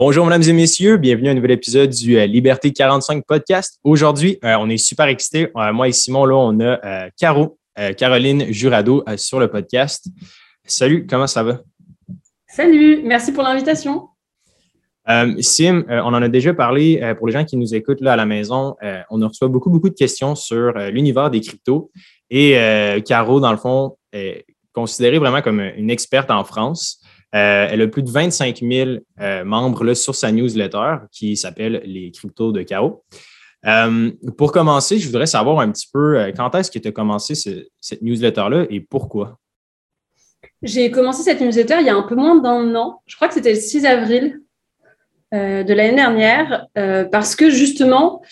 Bonjour, mesdames et messieurs. Bienvenue à un nouvel épisode du euh, Liberté 45 podcast. Aujourd'hui, euh, on est super excités. Euh, moi et Simon, là, on a Caro, Caroline Jurado sur le podcast. Salut, comment ça va? Salut, merci pour l'invitation. Sim, on en a déjà parlé pour les gens qui nous écoutent là à la maison. on reçoit beaucoup, beaucoup de questions sur l'univers des cryptos. Et Caro, dans le fond, est considérée vraiment comme une experte en France. Euh, elle a plus de 25 000 euh, membres là, sur sa newsletter qui s'appelle Les Cryptos de Chaos. Euh, pour commencer, je voudrais savoir un petit peu quand est-ce que tu as commencé cette newsletter-là et pourquoi? J'ai commencé cette newsletter il y a un peu moins d'un an. Je crois que c'était le 6 avril de l'année dernière parce que justement,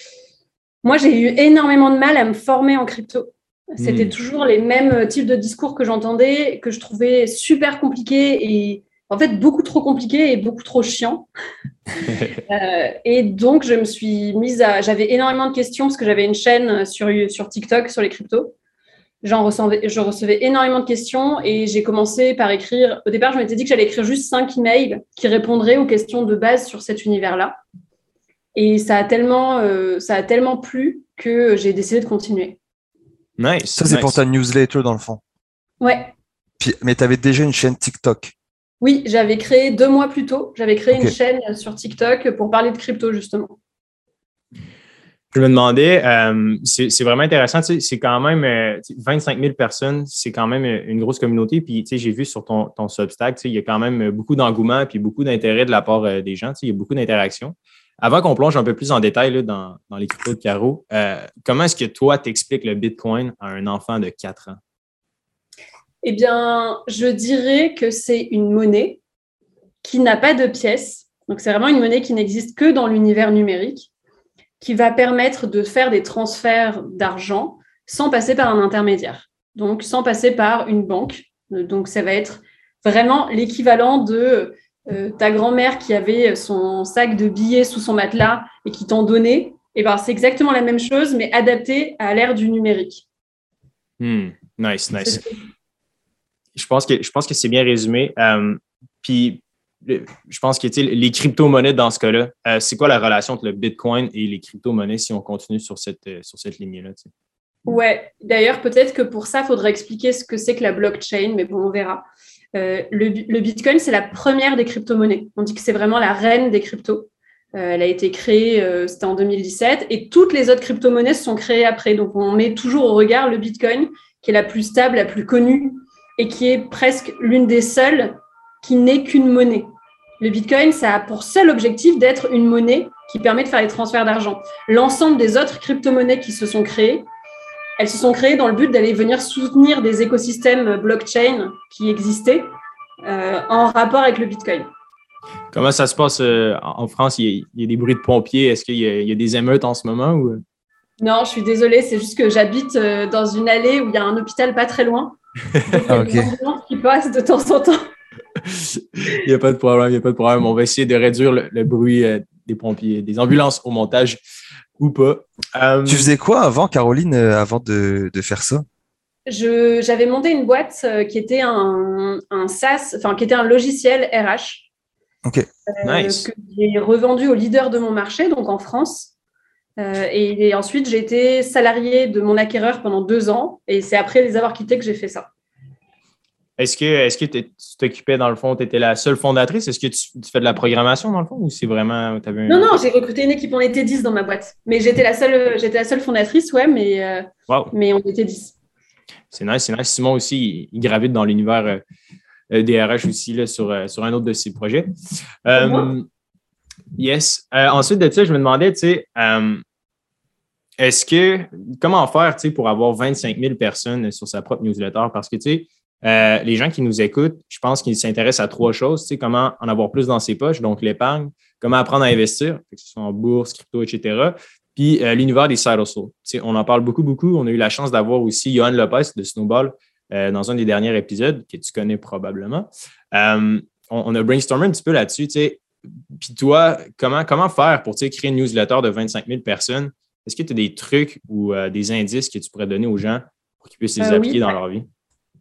moi, j'ai eu énormément de mal à me former en crypto. C'était hmm. toujours les mêmes types de discours que j'entendais, que je trouvais super compliqués et en fait beaucoup trop compliqué et beaucoup trop chiant. Euh, et donc, je me suis mise à. J'avais énormément de questions parce que j'avais une chaîne sur, sur TikTok sur les cryptos. J'en recevais, je recevais énormément de questions et j'ai commencé par écrire. Au départ, je m'étais dit que j'allais écrire juste cinq emails qui répondraient aux questions de base sur cet univers-là. Et ça a tellement, euh, ça a tellement plu que j'ai décidé de continuer. Nice. Ça, c'est pour ta newsletter dans le fond. Ouais. mais tu avais déjà une chaîne TikTok. Oui, j'avais créé deux mois plus tôt, j'avais créé une chaîne sur TikTok pour parler de crypto, justement. Je me demandais, euh, c'est vraiment intéressant, c'est quand même 25 euh, 000 personnes, c'est quand même euh, une grosse communauté. Puis, j'ai vu sur ton, ton Substack, il y a quand même beaucoup d'engouement puis beaucoup d'intérêt de la part des gens, il y a beaucoup d'interactions. Avant qu'on plonge un peu plus en détail dans, dans, les cryptos de Caro, comment est-ce que toi, t'expliques le Bitcoin à un enfant de 4 ans? Eh bien, je dirais que c'est une monnaie qui n'a pas de pièces. Donc, c'est vraiment une monnaie qui n'existe que dans l'univers numérique, qui va permettre de faire des transferts d'argent sans passer par un intermédiaire. Donc, sans passer par une banque. Donc, ça va être vraiment l'équivalent de euh, ta grand-mère qui avait son sac de billets sous son matelas et qui t'en donnait. Et eh ben, c'est exactement la même chose, mais adapté à l'ère du numérique. Hmm. Nice, nice je pense que, je pense que c'est bien résumé. Euh, puis, je pense que les crypto-monnaies dans ce cas-là, euh, c'est quoi la relation entre le Bitcoin et les crypto-monnaies si on continue sur cette, euh, lignée-là? Ouais, d'ailleurs, peut-être que pour ça, il faudrait expliquer ce que c'est que la blockchain, mais bon, on verra. le, Bitcoin, c'est la première des crypto-monnaies. On dit que c'est vraiment la reine des cryptos. elle a été créée, c'était en 2017, et toutes les autres crypto-monnaies se sont créées après. Donc, on met toujours au regard le Bitcoin, qui est la plus stable, la plus connue, et qui est presque l'une des seules qui n'est qu'une monnaie. Le Bitcoin, ça a pour seul objectif d'être une monnaie qui permet de faire les transferts d'argent. L'ensemble des autres crypto-monnaies qui se sont créées, elles se sont créées dans le but d'aller venir soutenir des écosystèmes blockchain qui existaient euh, en rapport avec le Bitcoin. Comment ça se passe euh, en France? Il y, a, des bruits de pompiers. Est-ce qu'il y, a des émeutes en ce moment? Ou... Non, je suis désolée. C'est juste que j'habite euh, dans une allée où il y a un hôpital pas très loin. Ah, qui passent de temps en temps. il n'y a pas de problème, il n'y a pas de problème. On va essayer de réduire le, bruit euh, des pompiers, des ambulances au montage ou pas. Euh, tu faisais quoi avant, Caroline, euh, avant de, faire ça? J'avais monté une boîte qui était un, un SaaS, enfin qui était un logiciel RH. Ok. nice. Que j'ai revendu au leader de mon marché, donc en France. Euh, et, ensuite, j'ai été salariée de mon acquéreur pendant deux ans. Et c'est après les avoir quittés que j'ai fait ça. Est-ce que, est que tu t'occupais, dans le fond, tu étais la seule fondatrice? Est-ce que tu, fais de la programmation, dans le fond, ou c'est vraiment. Non, non, j'ai recruté une équipe, on était 10 dans ma boîte. Mais j'étais la seule, j'étais la seule fondatrice, ouais, mais, euh, mais on était 10. C'est nice, c'est nice. Simon aussi, il, gravite dans l'univers euh, des RH aussi, là, sur, sur un autre de ses projets. Yes. ensuite de ça, je me demandais, tu sais, est-ce que, comment faire pour avoir 25 000 personnes sur sa propre newsletter? Parce que, tu sais, euh, les gens qui nous écoutent, je pense qu'ils s'intéressent à trois choses. Tu sais, comment en avoir plus dans ses poches, donc l'épargne, comment apprendre à investir, que ce soit en bourse, crypto, etc. Puis euh, l'univers des side hustles. Tu sais, on en parle beaucoup, beaucoup. On a eu la chance d'avoir aussi Johan Lopez de Snowball euh, dans un des derniers épisodes que tu connais probablement. On, a brainstormé un petit peu là-dessus. Tu sais, puis toi, comment, comment faire pour créer une newsletter de 25 000 personnes? Est-ce que tu as des trucs ou euh, des indices que tu pourrais donner aux gens pour qu'ils puissent les euh, appliquer dans leur vie?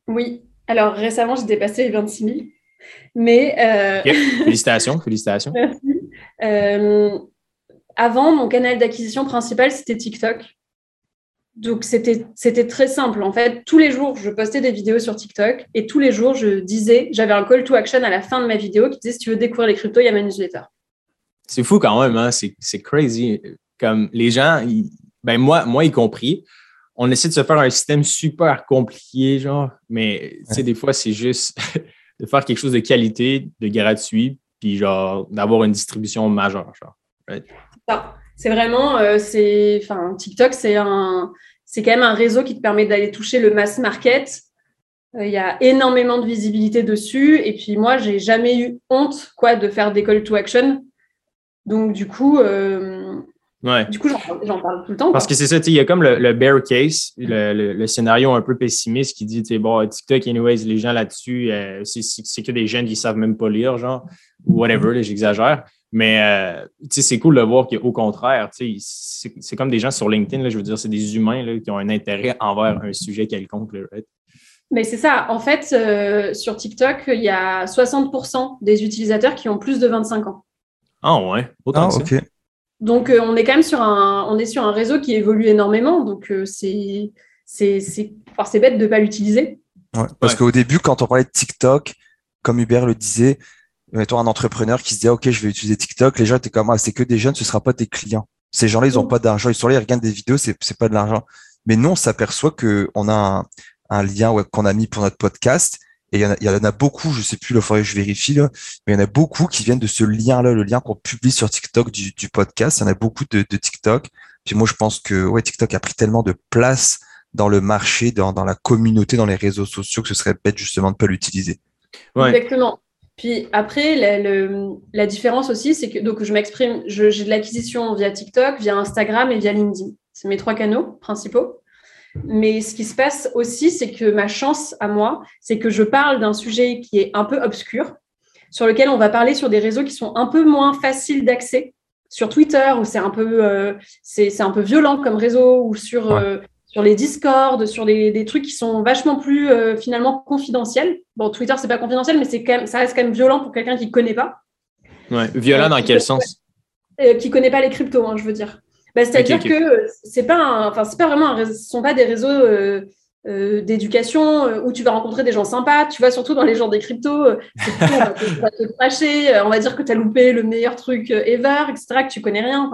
Oui. Alors, récemment, j'ai dépassé les 26 000. Mais. Euh, félicitations, félicitations. Merci. avant, mon canal d'acquisition principal, c'était TikTok. Donc, c'était très simple. En fait, tous les jours, je postais des vidéos sur TikTok et tous les jours, je disais, j'avais un call to action à la fin de ma vidéo qui disait si tu veux découvrir les cryptos, il y a ma newsletter. C'est fou quand même, hein? c'est crazy. Comme les gens, ben moi, moi y compris, on essaie de se faire un système super compliqué, genre, mais tu sais, des fois, c'est juste de faire quelque chose de qualité, de gratuit, puis genre d'avoir une distribution majeure. Genre, C'est vraiment, euh, c'est, enfin, TikTok, c'est un, c'est quand même un réseau qui te permet d'aller toucher le mass market. Euh, il y a énormément de visibilité dessus. Et puis moi, j'ai jamais eu honte, quoi, de faire des call to action. Donc du coup, euh, du coup, j'en parle tout le temps. Parce que c'est ça, il y a comme le, bear case, le, scénario un peu pessimiste qui dit, bon, TikTok, anyways, les gens là-dessus, c'est que des jeunes qui ne savent même pas lire, genre, ou whatever, j'exagère. Mais euh, c'est cool de voir qu'au contraire, c'est comme des gens sur LinkedIn, là, je veux dire, c'est des humains là, qui ont un intérêt envers un sujet quelconque. Mais c'est ça. En fait, euh, sur TikTok, il y a 60% des utilisateurs qui ont plus de 25 ans. Ah ouais, autant ah, que donc, euh, on est quand même sur un, on est sur un réseau qui évolue énormément. Donc, euh, c'est, c'est, c'est, bête de ne pas l'utiliser. parce qu'au début, quand on parlait de TikTok, comme Hubert le disait, mettons un entrepreneur qui se dit OK, je vais utiliser TikTok, les gens étaient comme ah, c'est que des jeunes, ce ne sera pas tes clients. Ces gens-là, ils n'ont pas d'argent. Ils sont là, ils regardent des vidéos, c'est, c'est pas de l'argent. Mais non, on s'aperçoit qu'on a un, un lien qu'on a mis pour notre podcast et il y, en a, beaucoup, je sais plus, il faudrait que je vérifie, là, mais il y en a beaucoup qui viennent de ce lien-là, le lien qu'on publie sur TikTok du, podcast. Il y en a beaucoup de, TikTok. Puis moi, je pense que ouais, TikTok a pris tellement de place dans le marché, dans, la communauté, dans les réseaux sociaux, que ce serait bête justement de ne pas l'utiliser. Exactement. Puis après, la, différence aussi, c'est que donc je m'exprime, j'ai de l'acquisition via TikTok, via Instagram et via LinkedIn. C'est mes trois canaux principaux. Mais ce qui se passe aussi, c'est que ma chance à moi, c'est que je parle d'un sujet qui est un peu obscur, sur lequel on va parler sur des réseaux qui sont un peu moins faciles d'accès. Sur Twitter, où c'est un, peu, euh, c'est, un peu violent comme réseau, ou sur, euh, sur les Discord, sur des, des, trucs qui sont vachement plus euh, finalement confidentiels. Bon, Twitter, c'est pas confidentiel, mais c'est quand même, ça reste quand même violent pour quelqu'un qui ne connaît pas. Ouais, violent dans quel sens? Qui ne connaît pas les cryptos, hein, je veux dire. Bah, c'est-à-dire que c'est pas, enfin c'est pas vraiment, ce sont pas des réseaux euh, euh, d'éducation euh, où tu vas rencontrer des gens sympas. Tu vois, surtout dans les genres des cryptos, on va te, cracher, on va dire que tu as loupé le meilleur truc ever, etc., que tu connais rien.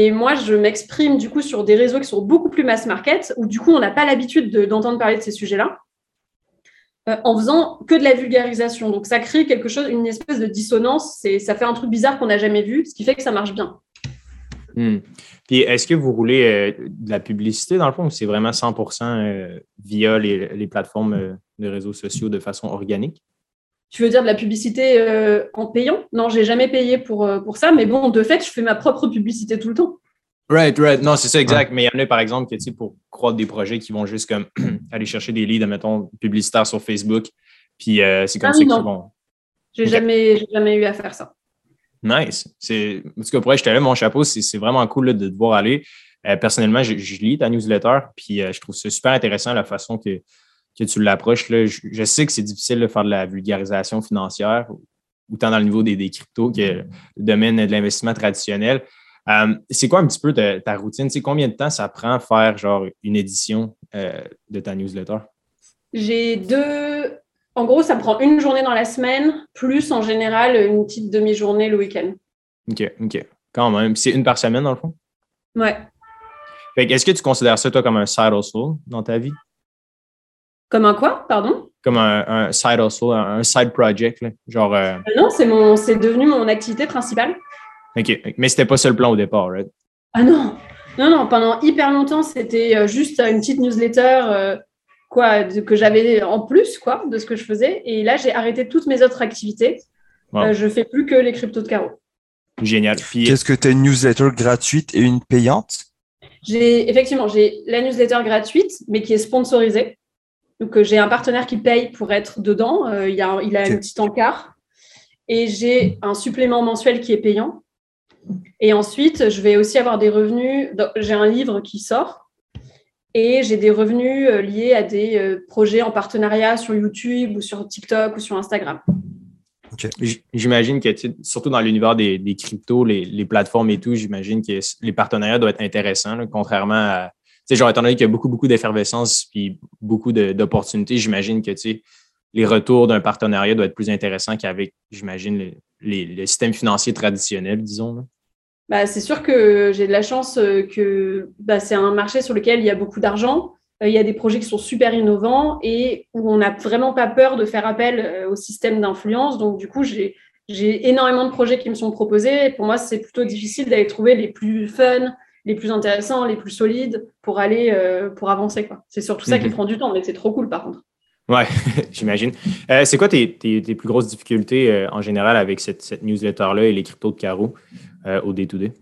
Et moi, je m'exprime du coup sur des réseaux qui sont beaucoup plus mass market, où du coup, on n'a pas l'habitude d'entendre parler de ces sujets-là en faisant que de la vulgarisation. Donc, ça crée quelque chose, une espèce de dissonance. Ça fait un truc bizarre qu'on n'a jamais vu, ce qui fait que ça marche bien. Hmm. Puis est-ce que vous roulez euh, de la publicité dans le fond ou c'est vraiment 100% euh, via les, plateformes euh, de réseaux sociaux de façon organique? Tu veux dire de la publicité en payant? Non, j'ai jamais payé pour, pour ça, mais bon, de fait, je fais ma propre publicité tout le temps. Right, right. Non, c'est ça, exact. Mais il y en a, par exemple, que, pour croître des projets qui vont juste comme aller chercher des leads, mettons, publicitaires sur Facebook. Puis c'est comme ah ça qu'ils vont. J'ai jamais, jamais eu à faire ça. Nice. C'est, en tout cas, pour je te mon chapeau. C'est, vraiment cool de te voir aller. Euh, personnellement, je, lis ta newsletter, puis euh, je trouve ça super intéressant la façon que, que tu l'approches. Je, sais que c'est difficile de faire de la vulgarisation financière, autant dans le niveau des, des cryptos que le domaine de l'investissement traditionnel. Euh, c'est quoi un petit peu ta, routine? Tu combien de temps ça prend faire genre une édition de ta newsletter? J'ai deux, en gros, ça prend une journée dans la semaine, plus en général une petite demi-journée le week-end. OK, OK. Quand même. C'est une par semaine, dans le fond? Ouais. Est-ce que tu considères ça, toi, comme un side hustle dans ta vie? Comme un quoi, pardon? Comme un, side hustle, un, side project, genre. Euh, euh, non, c'est mon, c'est devenu mon activité principale. OK, mais c'était pas ça le plan au départ, right? Ah non, non, non. Pendant hyper longtemps, c'était euh, juste une petite newsletter quoi, que j'avais en plus quoi, de ce que je faisais. Et là, j'ai arrêté toutes mes autres activités. Je Euh, je fais plus que les cryptos de carreau. Génial. Qu'est-ce que tu as une newsletter gratuite et une payante? J'ai effectivement j'ai la newsletter gratuite, mais qui est sponsorisée. Donc euh, j'ai un partenaire qui paye pour être dedans. Euh, il, a, il a un petit encart. Et j'ai un supplément mensuel qui est payant. Et ensuite, je vais aussi avoir des revenus. J'ai un livre qui sort et j'ai des revenus euh, liés à des projets en partenariat sur YouTube ou sur TikTok ou sur Instagram. J'imagine que, surtout dans l'univers des, cryptos, les, plateformes et tout, j'imagine que les partenariats doivent être intéressants, contrairement à. Sais, genre, étant donné qu'il y a beaucoup, beaucoup d'effervescence puis beaucoup d'opportunités, j'imagine que, tu les retours d'un partenariat doivent être plus intéressants qu'avec, j'imagine, les, systèmes financiers traditionnels, disons. Bah, c'est sûr que j'ai de la chance euh, que bah, c'est un marché sur lequel il y a beaucoup d'argent. Euh, il y a des projets qui sont super innovants et où on n'a vraiment pas peur de faire appel euh, au système d'influence. Donc, du coup, j'ai énormément de projets qui me sont proposés. pour moi, c'est plutôt difficile d'aller trouver les plus fun, les plus intéressants, les plus solides pour aller, euh, pour avancer. C'est surtout ça qui mhm. prend du temps, mais c'est trop cool par contre. Ouais, j'imagine. c'est quoi tes, plus grosses difficultés en général avec cette, newsletter-là et les cryptos de Caro au day-to-day?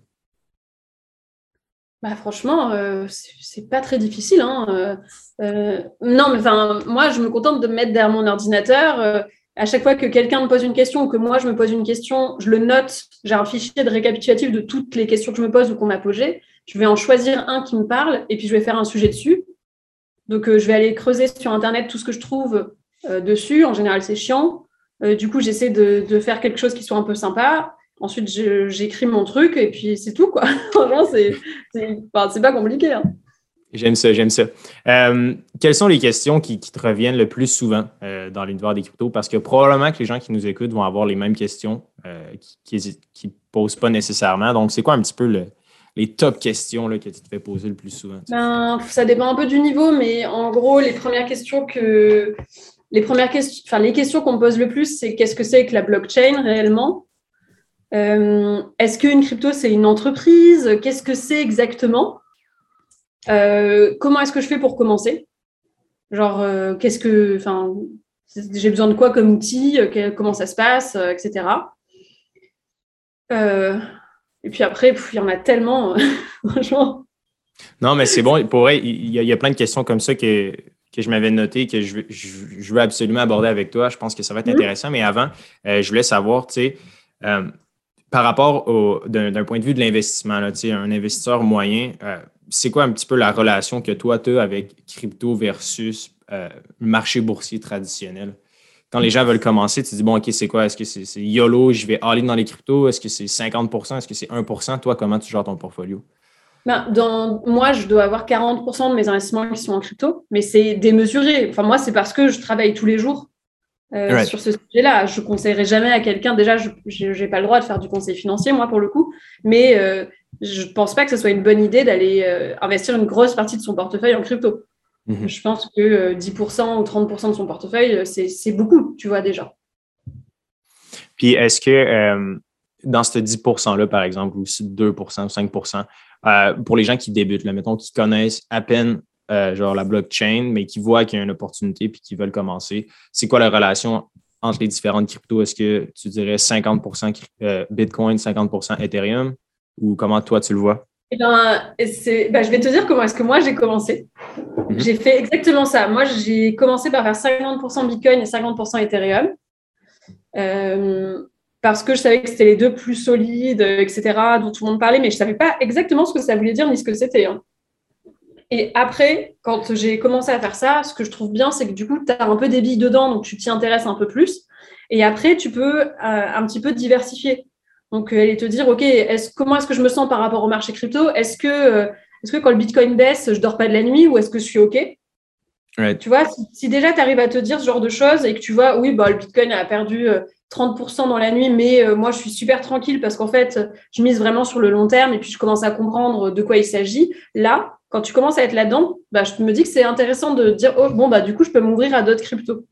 Bah, franchement, euh, c'est pas très difficile. Hein. Euh, euh, non, mais enfin, moi, je me contente de me mettre derrière mon ordinateur. à chaque fois que quelqu'un me pose une question ou que moi, je me pose une question, je le note. J'ai un fichier de récapitulatif de toutes les questions que je me pose ou qu'on m'a posées. Je vais en choisir un qui me parle et puis je vais faire un sujet dessus. Donc, je vais aller creuser sur Internet tout ce que je trouve dessus. En général, c'est chiant. du coup, j'essaie de, faire quelque chose qui soit un peu sympa. Ensuite, j'écris mon truc et puis c'est tout. Franchement, c'est pas compliqué. Hein. J'aime ça, j'aime ça. Euh, quelles sont les questions qui, te reviennent le plus souvent euh, dans l'univers des cryptos? Parce que probablement que les gens qui nous écoutent vont avoir les mêmes questions euh, qui ne posent pas nécessairement. Donc, c'est quoi un petit peu les top questions là, que tu te fais poser le plus souvent? Ben, ça dépend un peu du niveau, mais en gros, les premières questions que. Les premières questions, enfin, les questions qu'on me pose le plus, c'est qu'est-ce que c'est que la blockchain réellement? Euh, est-ce qu'une crypto, c'est une entreprise? Qu'est-ce que c'est exactement? Euh, Comment est-ce que je fais pour commencer? Genre, euh, qu'est-ce que. Enfin, j'ai besoin de quoi comme outil? Comment ça se passe? Etc. et puis après, il y en a tellement, franchement. Non, mais c'est bon. Pour vrai, il y, a plein de questions comme ça que, que je m'avais notées, que je, je, veux absolument aborder avec toi. Je pense que ça va être mm-hmm. intéressant. Mais avant, je voulais savoir, tu sais, par rapport d'un point de vue de l'investissement, un investisseur moyen, euh, c'est quoi un petit peu la relation que toi, tu as avec crypto versus euh, marché boursier traditionnel? Quand les gens veulent commencer, tu te dis, bon, OK, c'est quoi? Est-ce que c'est YOLO, je vais aller dans les cryptos? Est-ce que c'est 50 Est-ce que c'est 1 Toi, comment tu gères ton portfolio? Ben, dans, moi, je dois avoir 40 de mes investissements qui sont en crypto, mais c'est démesuré. Enfin, moi, c'est parce que je travaille tous les jours euh, sur ce sujet-là. Je conseillerais jamais à quelqu'un, déjà, je n'ai pas le droit de faire du conseil financier, moi, pour le coup, mais euh, je ne pense pas que ce soit une bonne idée d'aller euh, investir une grosse partie de son portefeuille en crypto. Mhm. Je pense que 10% ou 30% de son portefeuille, c'est beaucoup, tu vois, déjà. Puis est-ce que dans ce 10%-là, par exemple, ou 2%, 5%, pour les gens qui débutent, là, mettons, qui connaissent à peine euh, genre la blockchain, mais qui voient qu'il y a une opportunité puis qui veulent commencer. C'est quoi la relation entre les différentes cryptos? Est-ce que tu dirais 50% euh, Bitcoin, 50% Ethereum? Ou comment toi tu le vois? Eh ben, ben, je vais te dire comment est-ce que moi j'ai commencé. Mhm. J'ai fait exactement ça. Moi, j'ai commencé par faire 50% Bitcoin et 50% Ethereum. Euh, parce que je savais que c'était les deux plus solides, etc., dont tout le monde parlait, mais je ne savais pas exactement ce que ça voulait dire ni ce que c'était. Hein. Et après, quand j'ai commencé à faire ça, ce que je trouve bien, c'est que du coup, tu as un peu des billes dedans, donc tu t'y intéresses un peu plus. Et après, tu peux euh, un petit peu diversifier. Donc, euh, aller te dire, OK, est comment est-ce que je me sens par rapport au marché crypto? Est-ce que, euh, est que quand le Bitcoin baisse, je dors pas de la nuit ou est-ce que je suis OK? Tu vois, si, déjà tu arrives à te dire ce genre de choses et que tu vois, oui, bah, le Bitcoin a perdu 30% dans la nuit, mais moi, je suis super tranquille parce qu'en fait, je mise vraiment sur le long terme et puis je commence à comprendre de quoi il s'agit. Là, quand tu commences à être là-dedans, bah, je me dis que c'est intéressant de dire oh, bon, bah, du coup, je peux m'ouvrir à d'autres cryptos.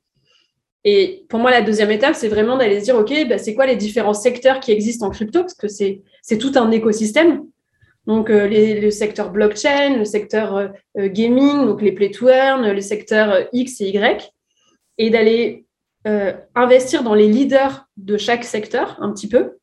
Et pour moi, la deuxième étape, c'est vraiment d'aller se dire OK, bah, c'est quoi les différents secteurs qui existent en crypto? Parce que c'est tout un écosystème. Donc, euh, le secteur blockchain, le secteur euh, euh, gaming, donc les play to earn, le secteur X et Y, et d'aller investir dans les leaders de chaque secteur un petit peu,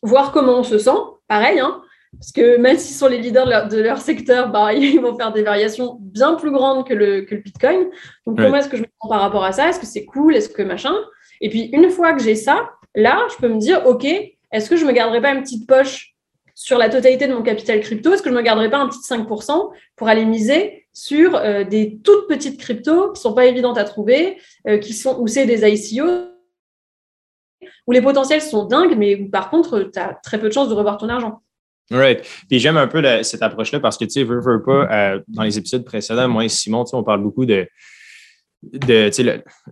voir comment on se sent. Pareil, hein, parce que même s'ils sont les leaders de leur, secteur, bah, ils vont faire des variations bien plus grandes que le, que le Bitcoin. Donc, comment est-ce que je me sens par rapport à ça? Est-ce que c'est cool? Est-ce que machin? Et puis, une fois que j'ai ça, là, je peux me dire, OK, est-ce que je ne me garderai pas une petite poche sur la totalité de mon capital crypto? Est-ce que je ne me garderai pas un petit 5% pour aller miser sur euh, des toutes petites cryptos qui ne sont pas évidentes à trouver, euh, qui sont, où c'est des ICO où les potentiels sont dingues, mais par contre, tu as très peu de chances de revoir ton argent. Right. Puis j'aime un peu cette approche-là parce que, tu sais, veux, veux pas, euh, dans les épisodes précédents, moi et Simon, on parle beaucoup de, de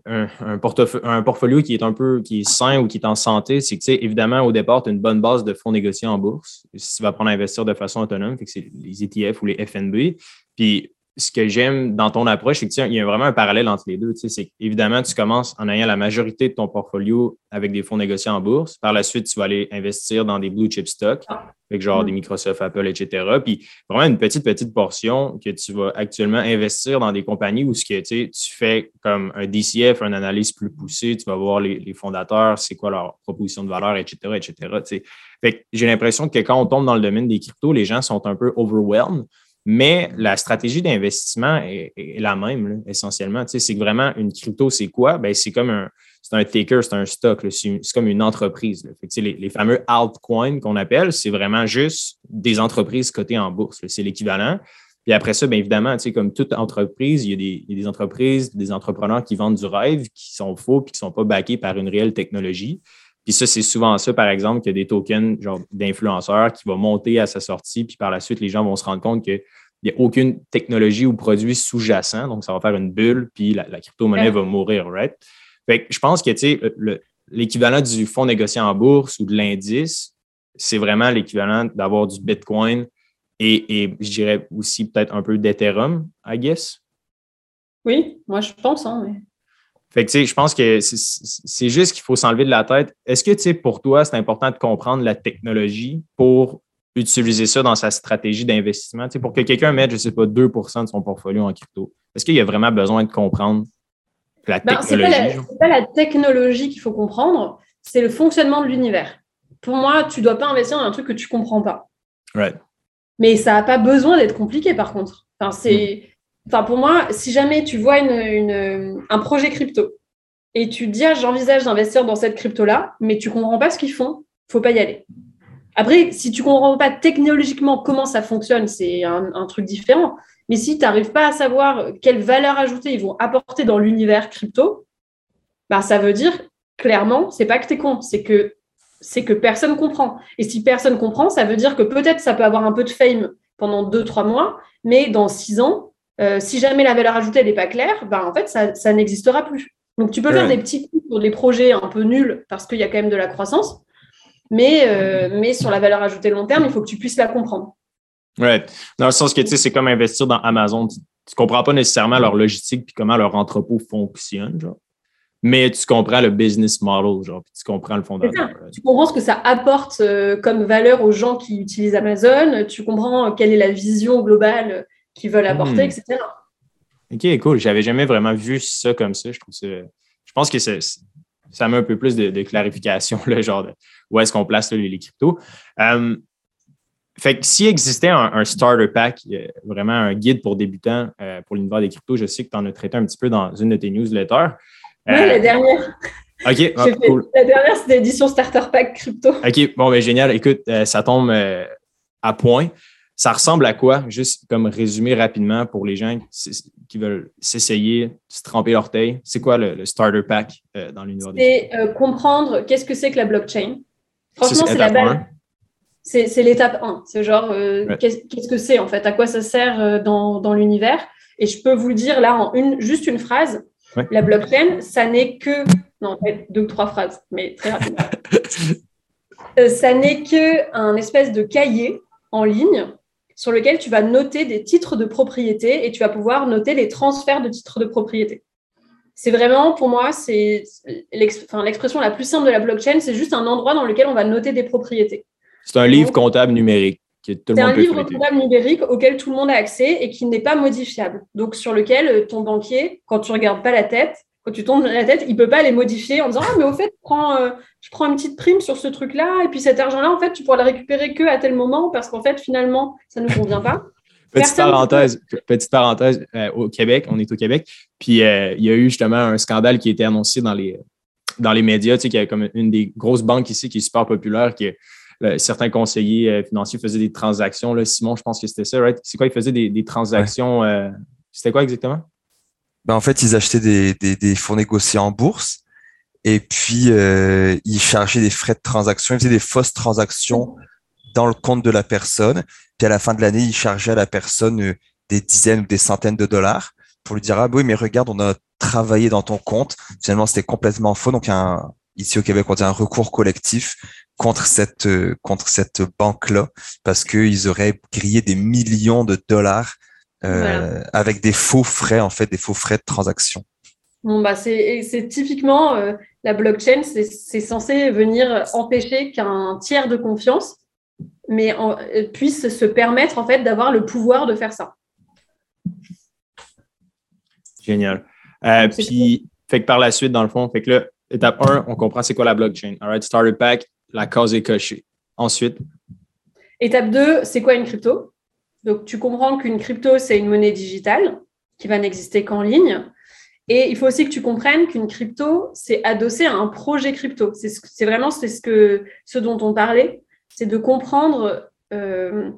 un, un, un, portfolio qui est un peu qui est sain ou qui est en santé, c'est que évidemment, au départ, tu as une bonne base de fonds négociés en bourse. Si tu vas prendre à investir de façon autonome, c'est les ETF ou les FNB. Puis ce que j'aime dans ton approche, c'est qu'il y a vraiment un parallèle entre les deux. C'est évidemment, tu commences en ayant la majorité de ton portfolio avec des fonds négociés en bourse. Par la suite, tu vas aller investir dans des blue chip stocks, avec genre mm. des Microsoft, Apple, etc. Puis vraiment une petite, petite portion que tu vas actuellement investir dans des compagnies où ce que, tu fais comme un DCF, une analyse plus poussée, tu vas voir les, fondateurs, c'est quoi leur proposition de valeur, etc. etc. J'ai l'impression que quand on tombe dans le domaine des cryptos, les gens sont un peu overwhelmed mais la stratégie d'investissement est, la même, essentiellement. Tu c'est vraiment une crypto, c'est quoi? Ben, c'est comme un, c'est un taker, c'est un stock, c'est comme une entreprise. les, fameux altcoins qu'on appelle, c'est vraiment juste des entreprises cotées en bourse. C'est l'équivalent. Puis après ça, bien évidemment, comme toute entreprise, il y, a des, il y, a des, entreprises, des entrepreneurs qui vendent du rêve, qui sont faux puis qui ne sont pas backés par une réelle technologie. Puis ça, c'est souvent ça, par exemple, qu'il y a des tokens genre d'influenceurs qui vont monter à sa sortie, puis par la suite, les gens vont se rendre compte qu'il n'y a aucune technologie ou produit sous-jacent, donc ça va faire une bulle, puis la, crypto-monnaie va mourir, right? Fait je pense que, tu sais, l'équivalent du fonds négocié en bourse ou de l'indice, c'est vraiment l'équivalent d'avoir du Bitcoin et, et, je dirais aussi peut-être un peu d'Ethereum, I guess. Oui, moi je pense, hein, mais... Fait que, tu sais, je pense que c'est juste qu'il faut s'enlever de la tête. Est-ce que, tu sais, pour toi, c'est important de comprendre la technologie pour utiliser ça dans sa stratégie d'investissement? Tu sais, pour que quelqu'un mette, je ne sais pas, 2% de son portfolio en crypto, est-ce qu'il y a vraiment besoin de comprendre la ben, technologie? Ce n'est pas, la technologie qu'il faut comprendre, c'est le fonctionnement de l'univers. Pour moi, tu ne dois pas investir dans un truc que tu ne comprends pas. Right. Mais ça n'a pas besoin d'être compliqué, par contre. Enfin, c'est... Hmm. Enfin, pour moi, si jamais tu vois un projet crypto et tu te dis, ah, j'envisage d'investir dans cette crypto-là, mais tu ne comprends pas ce qu'ils font, faut pas y aller. Après, si tu ne comprends pas technologiquement comment ça fonctionne, c'est un, truc différent. Mais si tu n'arrives pas à savoir quelle valeur ajoutée ils vont apporter dans l'univers crypto, bah, ça veut dire clairement, c'est pas que tu es con, c'est que c'est que personne comprend. Et si personne comprend, ça veut dire que peut-être ça peut avoir un peu de fame pendant deux, trois mois, mais dans six ans, euh, si jamais la valeur ajoutée n'est pas claire, ben, en fait, ça, n'existera plus. Donc, tu peux faire des petits coups pour des projets un peu nuls parce qu'il y a quand même de la croissance, mais, euh, mais sur la valeur ajoutée long terme, il faut que tu puisses la comprendre. Oui, dans le sens que tu sais, c'est comme investir dans Amazon. Tu ne comprends pas nécessairement leur logistique et comment leur entrepôt fonctionne, genre. mais tu comprends le business model, genre, puis tu comprends le fondateur. Tu comprends ce que ça apporte euh, comme valeur aux gens qui utilisent Amazon, tu comprends quelle est la vision globale qui veulent apporter, hmm. etc. OK, cool. J'avais jamais vraiment vu ça comme ça. Je trouve Je pense que ça met un peu plus de, clarification, le genre de où est-ce qu'on place les, cryptos. Euh, fait que s'il existait un, starter pack, vraiment un guide pour débutants euh, pour l'univers des cryptos, je sais que tu en as traité un petit peu dans une de tes newsletters. oui, la dernière. OK, ah, cool. La dernière, c'était l'édition Starter Pack Crypto. OK, bon, ben génial. Écoute, euh, ça tombe à point. Ça ressemble à quoi? Juste comme résumé rapidement pour les gens qui veulent s'essayer, se tremper l'orteil. C'est quoi le, starter pack euh, dans l'univers C'est euh, comprendre qu'est-ce que c'est que la blockchain. Franchement, c'est la base. C'est l'étape 1. C'est genre, euh, qu'est-ce que c'est en fait? À quoi ça sert dans, l'univers? Et je peux vous le dire là en une, juste une phrase. La blockchain, ça n'est que. Non, en fait, deux ou trois phrases, mais très rapidement. ça n'est qu'un espèce de cahier en ligne sur lequel tu vas noter des titres de propriété et tu vas pouvoir noter les transferts de titres de propriété. C'est vraiment, pour moi, c'est l'expression la plus simple de la blockchain, c'est juste un endroit dans lequel on va noter des propriétés. C'est un livre comptable numérique. C'est un livre comptable numérique auquel tout le monde a accès et qui n'est pas modifiable. Donc, sur lequel ton banquier, quand tu ne regardes pas la tête, quand tu tombes dans la tête, il ne peut pas les modifier en disant Ah, mais au fait, je prends, euh, je prends une petite prime sur ce truc-là, et puis cet argent-là, en fait, tu pourras le récupérer que à tel moment, parce qu'en fait, finalement, ça ne nous convient pas. petite parenthèse, petite parenthèse euh, au Québec, on est au Québec, puis euh, il y a eu justement un scandale qui a été annoncé dans les, dans les médias, tu sais, qu'il y a comme une des grosses banques ici qui est super populaire, que certains conseillers financiers faisaient des transactions. Là, Simon, je pense que c'était ça, right? C'est quoi, ils faisaient des, des transactions. c'était quoi exactement? Ben, en fait, ils achetaient des, des, fonds négociés en bourse Et puis, euh, il chargeait des frais de transaction, il faisait des fausses transactions dans le compte de la personne. Puis à la fin de l'année, il chargeait à la personne euh, des dizaines ou des centaines de dollars pour lui dire, ah oui, mais regarde, on a travaillé dans ton compte. Finalement, c'était complètement faux. Donc, un, ici au Québec, on dit un recours collectif contre cette, euh, contre cette banque-là parce qu'ils auraient grillé des millions de dollars euh, avec des faux frais, en fait, des faux frais de transaction. Bon, bah, c'est typiquement euh, la blockchain, c'est censé venir empêcher qu'un tiers de confiance mais puisse se permettre en fait d'avoir le pouvoir de faire ça. Génial. Euh, puis, fait que par la suite, dans le fond, fait que là, étape 1, on comprend c'est quoi la blockchain. All right, starter pack, la cause est cochée. Ensuite? Étape 2, c'est quoi une crypto? Donc, tu comprends qu'une crypto, c'est une monnaie digitale qui va n'exister qu'en ligne. Et il faut aussi que tu comprennes qu'une crypto, c'est adossé à un projet crypto. C'est vraiment ce, que, ce dont on parlait, c'est de comprendre euh,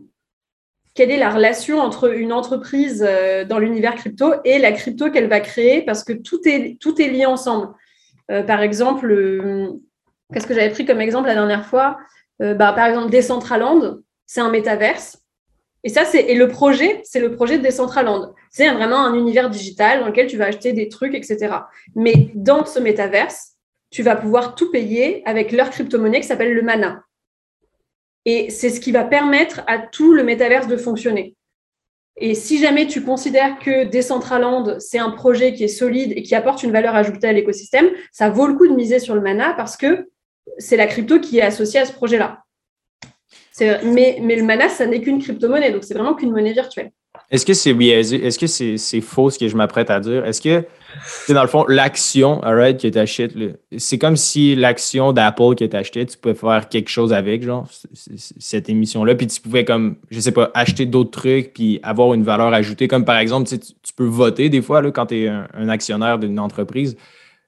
quelle est la relation entre une entreprise euh, dans l'univers crypto et la crypto qu'elle va créer, parce que tout est, lié ensemble. Euh, par exemple, qu'est-ce que j'avais pris comme exemple la dernière fois? Bah, Par exemple, Decentraland, c'est un métaverse. Et ça, c'est le projet, c'est le projet de Decentraland. C'est vraiment un univers digital dans lequel tu vas acheter des trucs, etc. Mais dans ce métaverse, tu vas pouvoir tout payer avec leur crypto-monnaie qui s'appelle le Mana. Et c'est ce qui va permettre à tout le métaverse de fonctionner. Et si jamais tu considères que Decentraland, c'est un projet qui est solide et qui apporte une valeur ajoutée à l'écosystème, ça vaut le coup de miser sur le mana parce que c'est la crypto qui est associée à ce projet-là. Mais, le mana, ça n'est qu'une crypto-monnaie, donc c'est vraiment qu'une monnaie virtuelle. Est-ce que c'est Est-ce que c'est faux ce que je m'apprête à dire? Est-ce que, c'est dans le fond, l'action, right, que tu c'est comme si l'action d'Apple que tu acheté, tu pouvais faire quelque chose avec, genre, cette émission-là, puis tu pouvais, comme, je sais pas, acheter d'autres trucs, puis avoir une valeur ajoutée. Comme par exemple, tu, tu peux voter des fois là, quand tu es un, actionnaire d'une entreprise.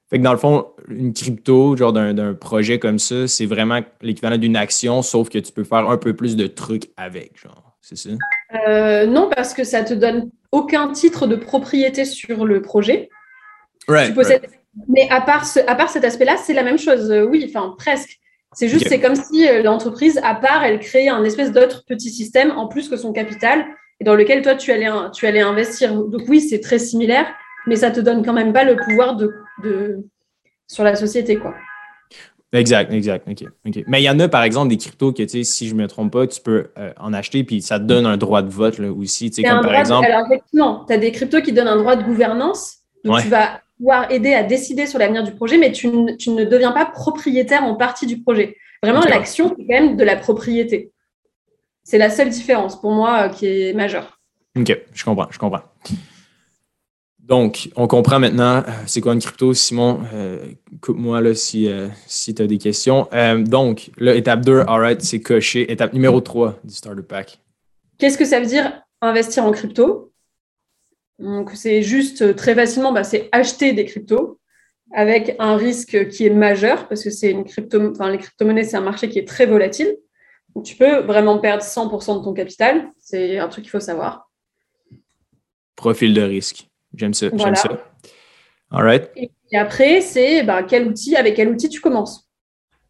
Fait que dans le fond, une crypto, genre d'un projet comme ça, c'est vraiment l'équivalent d'une action, sauf que tu peux faire un peu plus de trucs avec, genre c'est ça? Euh, non, parce que ça te donne aucun titre de propriété sur le projet. Mais à part, à part cet aspect-là, c'est la même chose. Euh, oui, enfin presque. C'est juste, c'est comme si euh, l'entreprise, à part, elle crée un espèce d'autre petit système en plus que son capital et dans lequel toi, tu allais, tu allais investir. Donc oui, c'est très similaire, mais ça te donne quand même pas le pouvoir de, de sur la société, quoi. Exact, exact. OK. Mais il y en a, par exemple, des cryptos que, si je ne me trompe pas, tu peux euh, en acheter, puis ça te donne un droit de vote là, aussi. Comme par exemple... Alors, effectivement, tu as des cryptos qui donnent un droit de gouvernance. Donc, tu vas pouvoir aider à décider sur l'avenir du projet, mais tu, ne deviens pas propriétaire en partie du projet. Vraiment, l'action, c'est quand même de la propriété. C'est la seule différence pour moi euh, qui est majeure. OK, je comprends, je comprends. Donc, on comprend maintenant euh, c'est quoi une crypto? Simon, euh, coupe-moi là, si, euh, si tu as des questions. donc, là, étape 2, all right, c'est coché. Étape numéro 3 du Starter Pack. Qu'est-ce que ça veut dire investir en crypto? Donc, c'est juste très facilement, bah, c'est acheter des cryptos avec un risque qui est majeur parce que c'est une crypto, enfin, les crypto-monnaies, c'est un marché qui est très volatile. Donc, tu peux vraiment perdre 100% de ton capital. C'est un truc qu'il faut savoir. Profil de risque. J'aime ça. J'aime ça. All right. Et après, c'est ben, quel outil, avec quel outil tu commences?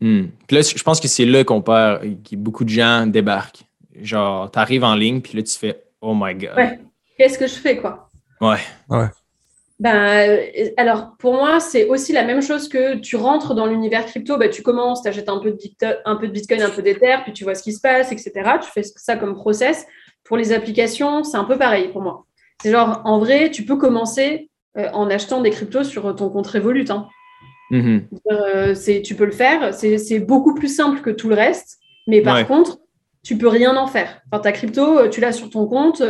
Hmm. Puis là, je pense que c'est là qu'on perd, que beaucoup de gens débarquent. Genre, tu arrives en ligne, puis là, tu fais Oh my God. Ouais. Qu'est-ce que je fais, quoi? Ouais. Ouais. Ben, euh, alors, pour moi, c'est aussi la même chose que tu rentres dans l'univers crypto, ben, tu commences, tu achètes un peu, de un peu de Bitcoin, un peu d'Ether, puis tu vois ce qui se passe, etc. Tu fais ça comme process. Pour les applications, c'est un peu pareil pour moi. C'est genre, en vrai, tu peux commencer euh, en achetant des cryptos sur ton compte Revolut. Hein. Mm-hmm. Euh, tu peux le faire. C'est beaucoup plus simple que tout le reste. Mais par contre, tu peux rien en faire. Enfin, ta crypto, euh, tu l'as sur ton compte.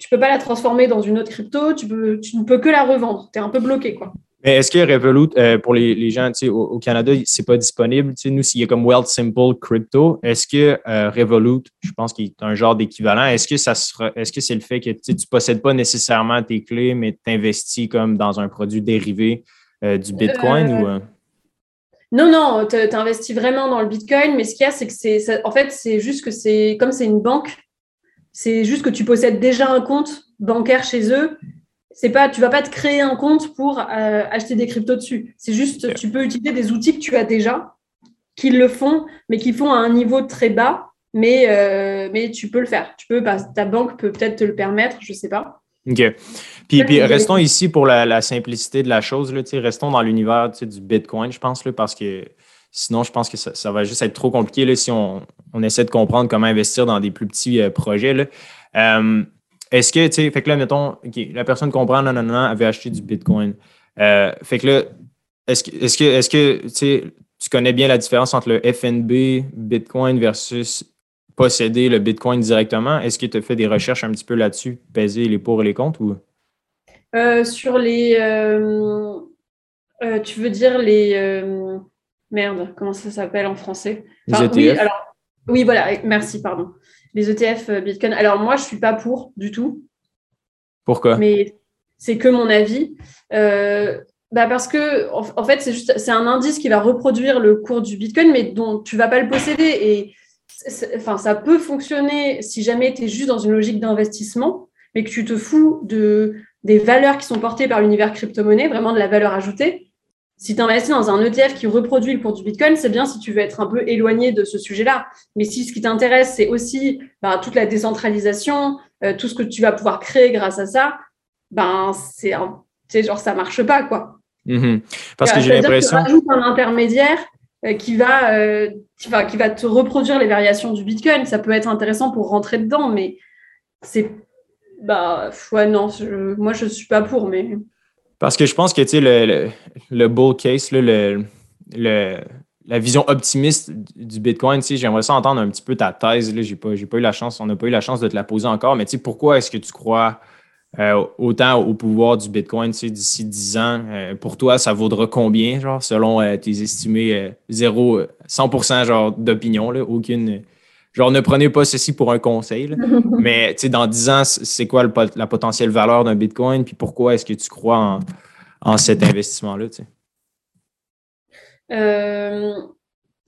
Tu peux pas la transformer dans une autre crypto. Tu, peux, tu ne peux que la revendre. Tu es un peu bloqué. quoi. Mais est-ce que Revolut, euh, pour les, les gens au, au, Canada, c'est pas disponible? nous, s'il y a comme Wealth Simple Crypto, est-ce que euh, Revolut, je pense qu'il est un genre d'équivalent, est-ce que ça sera, est-ce que c'est le fait que tu ne possèdes pas nécessairement tes clés, mais tu investis comme dans un produit dérivé euh, du Bitcoin ou Non, non, tu investis vraiment dans le Bitcoin, mais ce qu'il y a, c'est que c'est en fait, c'est juste que c'est comme c'est une banque, c'est juste que tu possèdes déjà un compte bancaire chez eux c'est pas, tu vas pas te créer un compte pour acheter des cryptos dessus. C'est juste, tu peux utiliser des outils que tu as déjà, qui le font, mais qui font à un niveau très bas, mais, mais tu peux le faire. Tu peux, bah, ta banque peut peut-être te le permettre, je sais pas. OK. Puis, puis restons ici pour la, simplicité de la chose. Là, restons dans l'univers du Bitcoin, je pense, là, parce que sinon, je pense que ça, va juste être trop compliqué là, si on, essaie de comprendre comment investir dans des plus petits euh, projets. Là. Euh, est-ce que, tu sais, fait que là, mettons, la personne comprend, non, non, non, avait acheté du Bitcoin. Euh, fait que là, est-ce que, est-ce que, est-ce que tu connais bien la différence entre le FNB, Bitcoin versus posséder le Bitcoin directement? Est-ce que tu as fait des recherches un petit peu là-dessus, peser les pour et les contre ou? Euh, sur les. Euh, euh, tu veux dire les. merde, comment ça s'appelle en français? Les ETF. Oui, alors, oui, voilà, merci, pardon. Les ETF Bitcoin. Alors, moi, je ne suis pas pour du tout. Pourquoi? Mais c'est que mon avis. bah parce que, en, fait, c'est juste c'est un indice qui va reproduire le cours du Bitcoin, mais dont tu ne vas pas le posséder. Et enfin, ça peut fonctionner si jamais tu es juste dans une logique d'investissement, mais que tu te fous de, des valeurs qui sont portées par l'univers crypto-monnaie, vraiment de la valeur ajoutée. Si tu investis dans un ETF qui reproduit le cours du Bitcoin, c'est bien si tu veux être un peu éloigné de ce sujet-là. Mais si ce qui t'intéresse, c'est aussi ben, toute la décentralisation, euh, tout ce que tu vas pouvoir créer grâce à ça, ben, c'est genre ça marche pas, quoi. Mm-hmm. Parce que j'ai l'impression. Tu rajoutes un intermédiaire euh, qui va, euh, qui, va, qui va te reproduire les variations du Bitcoin. Ça peut être intéressant pour rentrer dedans, mais c'est. Bah, ouais, non, moi, je ne suis pas pour, mais. Parce que je pense que, sais, le, le, bull case, le, le, la vision optimiste du Bitcoin, j'aimerais ça entendre un petit peu ta thèse. Je n'ai pas, pas eu la chance, on n'a pas eu la chance de te la poser encore, mais pourquoi est-ce que tu crois euh, autant au pouvoir du Bitcoin d'ici 10 ans? Euh, pour toi, ça vaudra combien, genre, selon euh, tes estimés 0, 100% genre d'opinion, aucune. Genre, ne prenez pas ceci pour un conseil, mais dans 10 ans, c'est quoi la potentielle valeur d'un Bitcoin, puis pourquoi est-ce que tu crois en, cet investissement-là?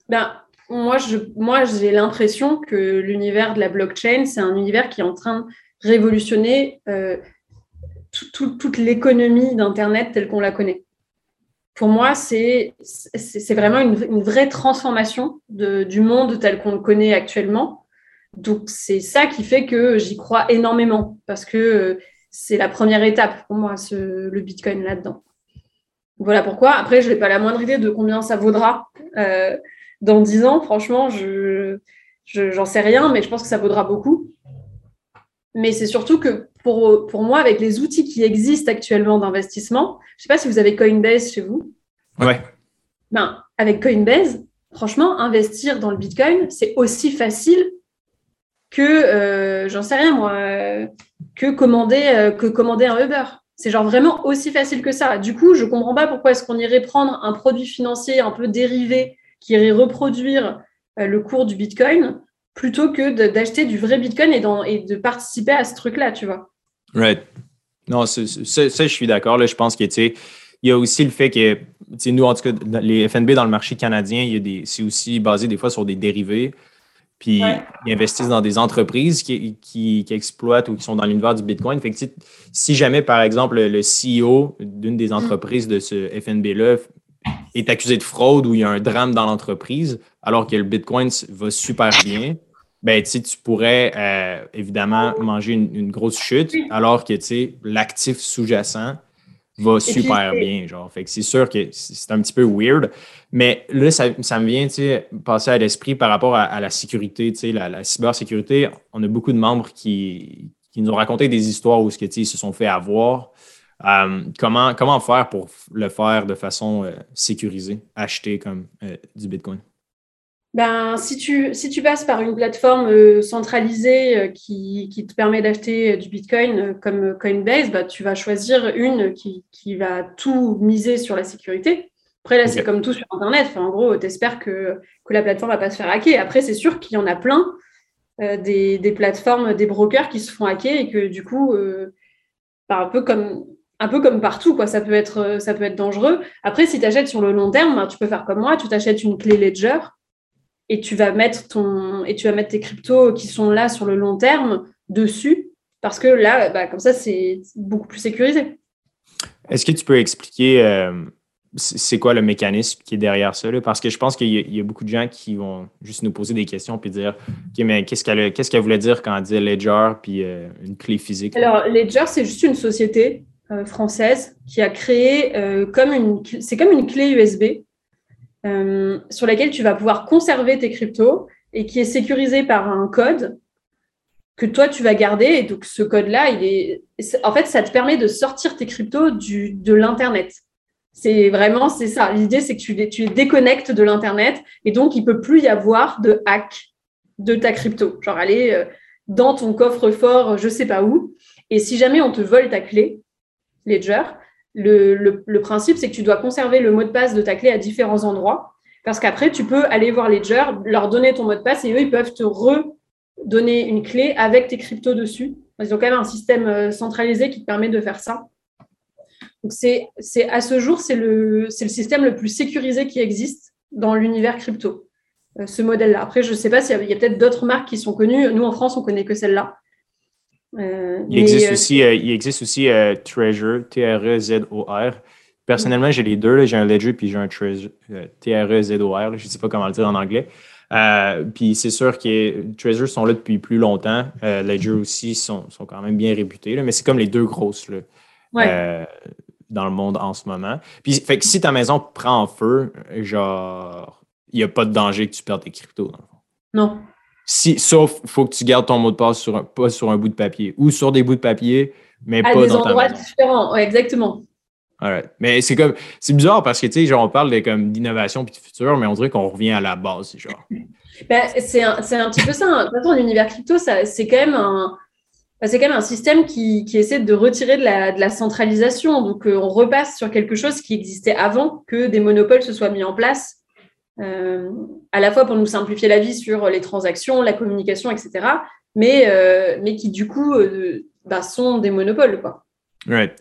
Ben, moi, je, moi, j'ai l'impression que l'univers de la blockchain, c'est un univers qui est en train de révolutionner toute l'économie d'Internet telle qu'on la connaît. Pour moi, c'est vraiment une, vraie transformation du monde tel qu'on le connaît actuellement. Donc, c'est ça qui fait que j'y crois énormément, parce que euh, c'est la première étape pour moi, le Bitcoin là-dedans. Voilà pourquoi. Après, je n'ai pas la moindre idée de combien ça vaudra euh, dans 10 ans. Franchement, je j'en sais rien, mais je pense que ça vaudra beaucoup. Mais c'est surtout que pour, pour moi, avec les outils qui existent actuellement d'investissement, je ne sais pas si vous avez Coinbase chez vous. Ouais. Ben, avec Coinbase, franchement, investir dans le Bitcoin, c'est aussi facile que, euh, j'en sais rien moi, que, commander, euh, que commander un Uber. C'est genre vraiment aussi facile que ça. Du coup, je ne comprends pas pourquoi est-ce qu'on irait prendre un produit financier un peu dérivé qui irait reproduire euh, le cours du Bitcoin plutôt que d'acheter du vrai Bitcoin et, et, de participer à ce truc-là, tu vois. Right. Non, ça, je suis d'accord. Je pense que, il y a aussi le fait que, nous, en tout cas, les FNB dans le marché canadien, c'est aussi basé des fois sur des dérivés. Puis ils investissent dans des entreprises qui, qui, exploitent ou qui sont dans l'univers du Bitcoin. Fait que, si jamais, par exemple, le CEO d'une des entreprises de ce FNB-là est accusé de fraude ou il y a un drame dans l'entreprise, alors que le Bitcoin va super bien, ben, tu pourrais euh, évidemment manger une, grosse chute, alors que l'actif sous-jacent va super bien. Genre. Fait que c'est sûr que c'est un petit peu weird. Mais là, ça, me vient passer à l'esprit par rapport à, la sécurité, la, la cybersécurité. On a beaucoup de membres qui, nous ont raconté des histoires où ils se sont fait avoir. Euh, comment, comment faire pour le faire de façon euh, sécurisée, acheter comme du Bitcoin? Ben, si, tu, si tu passes par une plateforme euh, centralisée euh, qui, qui, te permet d'acheter euh, du Bitcoin comme Coinbase, bah, tu vas choisir une qui, qui, va tout miser sur la sécurité. Après, là, c'est comme tout sur Internet. Enfin, en gros, tu espères que, que la plateforme ne va pas se faire hacker. Après, c'est sûr qu'il y en a plein des, des, plateformes, des brokers qui se font hacker et que du coup, bah, un peu comme un peu comme partout, quoi. Ça peut être, ça peut être dangereux. Après, si tu achètes sur le long terme, ben, tu peux faire comme moi, tu t'achètes une clé Ledger et tu vas mettre ton et tu vas mettre tes cryptos qui sont là sur le long terme dessus parce que là, bah, comme ça, c'est beaucoup plus sécurisé. Est-ce que tu peux expliquer euh, c'est quoi le mécanisme qui est derrière ça? Parce que je pense qu'il y, a beaucoup de gens qui vont juste nous poser des questions puis dire OK, mais qu'est-ce qu'elle qu'est-ce voulait dire quand elle dit Ledger puis euh, une clé physique? Alors, Ledger, c'est juste une société euh, française qui a créé comme une c'est comme une clé USB sur laquelle tu vas pouvoir conserver tes cryptos et qui est sécurisée par un code que toi tu vas garder. Et donc ce code-là, il est, en fait, ça te permet de sortir tes cryptos du, de l'internet. C'est vraiment c'est ça. L'idée c'est que tu les, tu déconnectes de l'internet et donc il peut plus y avoir de hack de ta crypto. Genre aller euh, dans ton coffre-fort, je sais pas où. Et si jamais on te vole ta clé Ledger, le, principe c'est que tu dois conserver le mot de passe de ta clé à différents endroits parce qu'après tu peux aller voir Ledger, leur donner ton mot de passe et eux ils peuvent te re donner une clé avec tes cryptos dessus. Ils ont quand même un système euh, centralisé qui te permet de faire ça. Donc c'est, à ce jour, c'est le, système le plus sécurisé qui existe dans l'univers crypto, euh, ce modèle-là. Après, je ne sais pas s'il y a, peut-être d'autres marques qui sont connues. Nous, en France, on ne connaît que celle-là. Euh, il, existe aussi, il existe aussi Treasure, T-R-E-Z-O-R. Personnellement, j'ai les deux. J'ai un Ledger puis j'ai un Treasure, T-R-E-Z-O-R. Je ne sais pas comment le dire en anglais. Euh, puis c'est sûr que Treasure sont là depuis plus longtemps. Euh, Ledger aussi sont, sont, quand même bien réputés, mais c'est comme les deux grosses là, euh, dans le monde en ce moment. Puis fait que si ta maison prend en feu, genre, il n'y a pas de danger que tu perdes tes cryptos. Non. Si, sauf, il faut que tu gardes ton mot de passe sur un, pas sur un bout de papier ou sur des bouts de papier, mais pas dans ta maison. différents, ouais, exactement. Mais c'est comme c'est bizarre parce que tu sais, genre on parle de comme d'innovation puis de futur, mais on dirait qu'on revient à la base, genre. Ben, c'est un, un, petit peu ça. Hein. De toute façon, l'univers crypto, c'est quand même un. Ben, c'est quand même un système qui, qui, essaie de retirer de la, de la centralisation. Donc, euh, on repasse sur quelque chose qui existait avant que des monopoles se soient mis en place, euh, à la fois pour nous simplifier la vie sur les transactions, la communication, etc., mais, euh, mais qui, du coup, ben, sont des monopoles. Quoi. Right.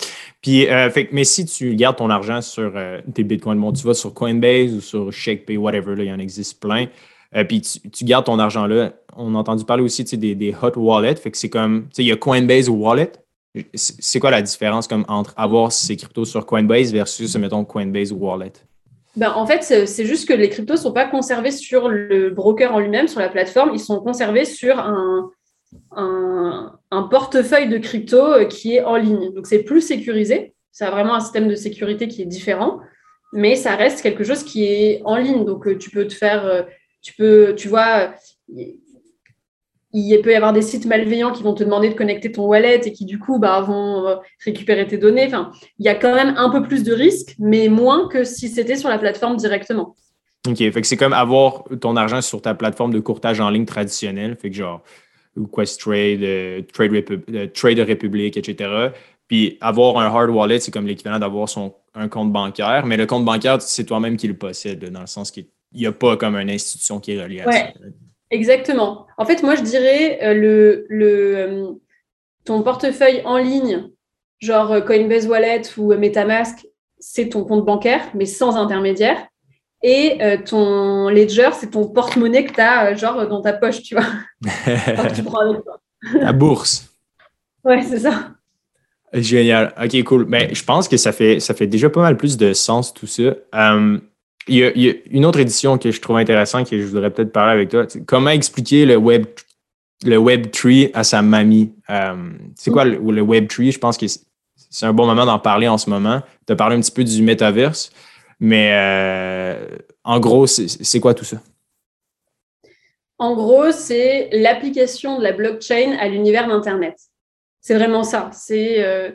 Puis, euh, mais si tu gardes ton argent sur euh, tes bitcoins, bon, tu vas sur Coinbase ou sur ShakePay, whatever, là, il y en existe plein. Euh, puis tu, gardes ton argent là. On a entendu parler aussi des, des hot wallets. Fait que c'est comme, tu sais, il y a Coinbase ou Wallet. C'est quoi la différence comme entre avoir ces cryptos sur Coinbase versus, mettons, Coinbase ou Wallet? Ben, en fait, c'est juste que les cryptos ne sont pas conservés sur le broker en lui-même, sur la plateforme. Ils sont conservés sur un, un, portefeuille de crypto euh, qui est en ligne. Donc, c'est plus sécurisé. Ça a vraiment un système de sécurité qui est différent, mais ça reste quelque chose qui est en ligne. Donc, euh, tu peux te faire, euh, tu peux, tu vois, il peut y avoir des sites malveillants qui vont te demander de connecter ton wallet et qui, du coup, bah, vont récupérer tes données. Enfin, il y a quand même un peu plus de risques, mais moins que si c'était sur la plateforme directement. OK. Fait que c'est comme avoir ton argent sur ta plateforme de courtage en ligne traditionnelle. Fait que genre, ou Questrade, euh, Trade, euh, Trade République, etc. Puis avoir un hard wallet, c'est comme l'équivalent d'avoir son un compte bancaire, mais le compte bancaire, c'est toi-même qui le possède, dans le sens qu'il n'y a pas comme une institution qui est reliée à ça. Exactement. En fait, moi, je dirais euh, le, le, ton portefeuille en ligne, genre Coinbase Wallet ou MetaMask, c'est ton compte bancaire, mais sans intermédiaire. Et euh, ton ledger, c'est ton porte-monnaie que tu as euh, genre dans ta poche, tu vois. tu prends avec toi. La bourse. Ouais, c'est ça. Génial. OK, cool. Mais je pense que ça fait, ça fait déjà pas mal plus de sens, tout ça. Euh, il, y a, une autre édition que je trouve intéressante que je voudrais peut-être parler avec toi. Comment expliquer le Web, le web Tree à sa mamie? c'est quoi le, Web Tree? Je pense que c'est un bon moment d'en parler en ce moment. Tu as parlé un petit peu du metaverse. Mais euh, en gros, c'est quoi tout ça? En gros, c'est l'application de la blockchain à l'univers d'Internet. C'est vraiment ça. C'est euh,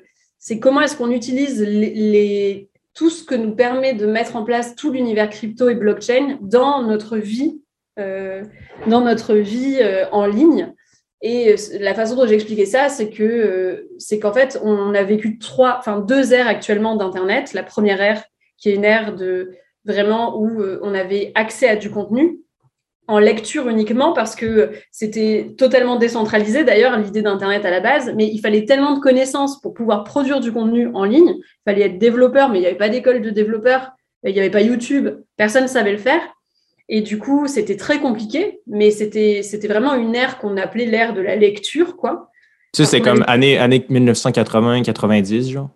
comment est-ce qu'on utilise les, tout ce que nous permet de mettre en place tout l'univers crypto et blockchain dans notre vie, euh, dans notre vie en ligne. Et la façon dont j'ai expliqué ça, c'est que c'est qu'en fait, on a vécu trois, enfin deux ères actuellement d'Internet. La première ère, qui est une ère de vraiment où euh, on avait accès à du contenu en lecture uniquement parce que c'était totalement décentralisé. D'ailleurs l'idée d'internet à la base mais il fallait tellement de connaissances pour pouvoir produire du contenu en ligne. Il fallait être développeur mais il n'y avait pas d'école de développeurs. Il n'y avait pas YouTube. Personne ne savait le faire. Et du coup c'était très compliqué mais c'était c'était vraiment une ère qu'on appelait l'ère de la lecture quoi. Ça, c'est comme année, année 1980-90, genre?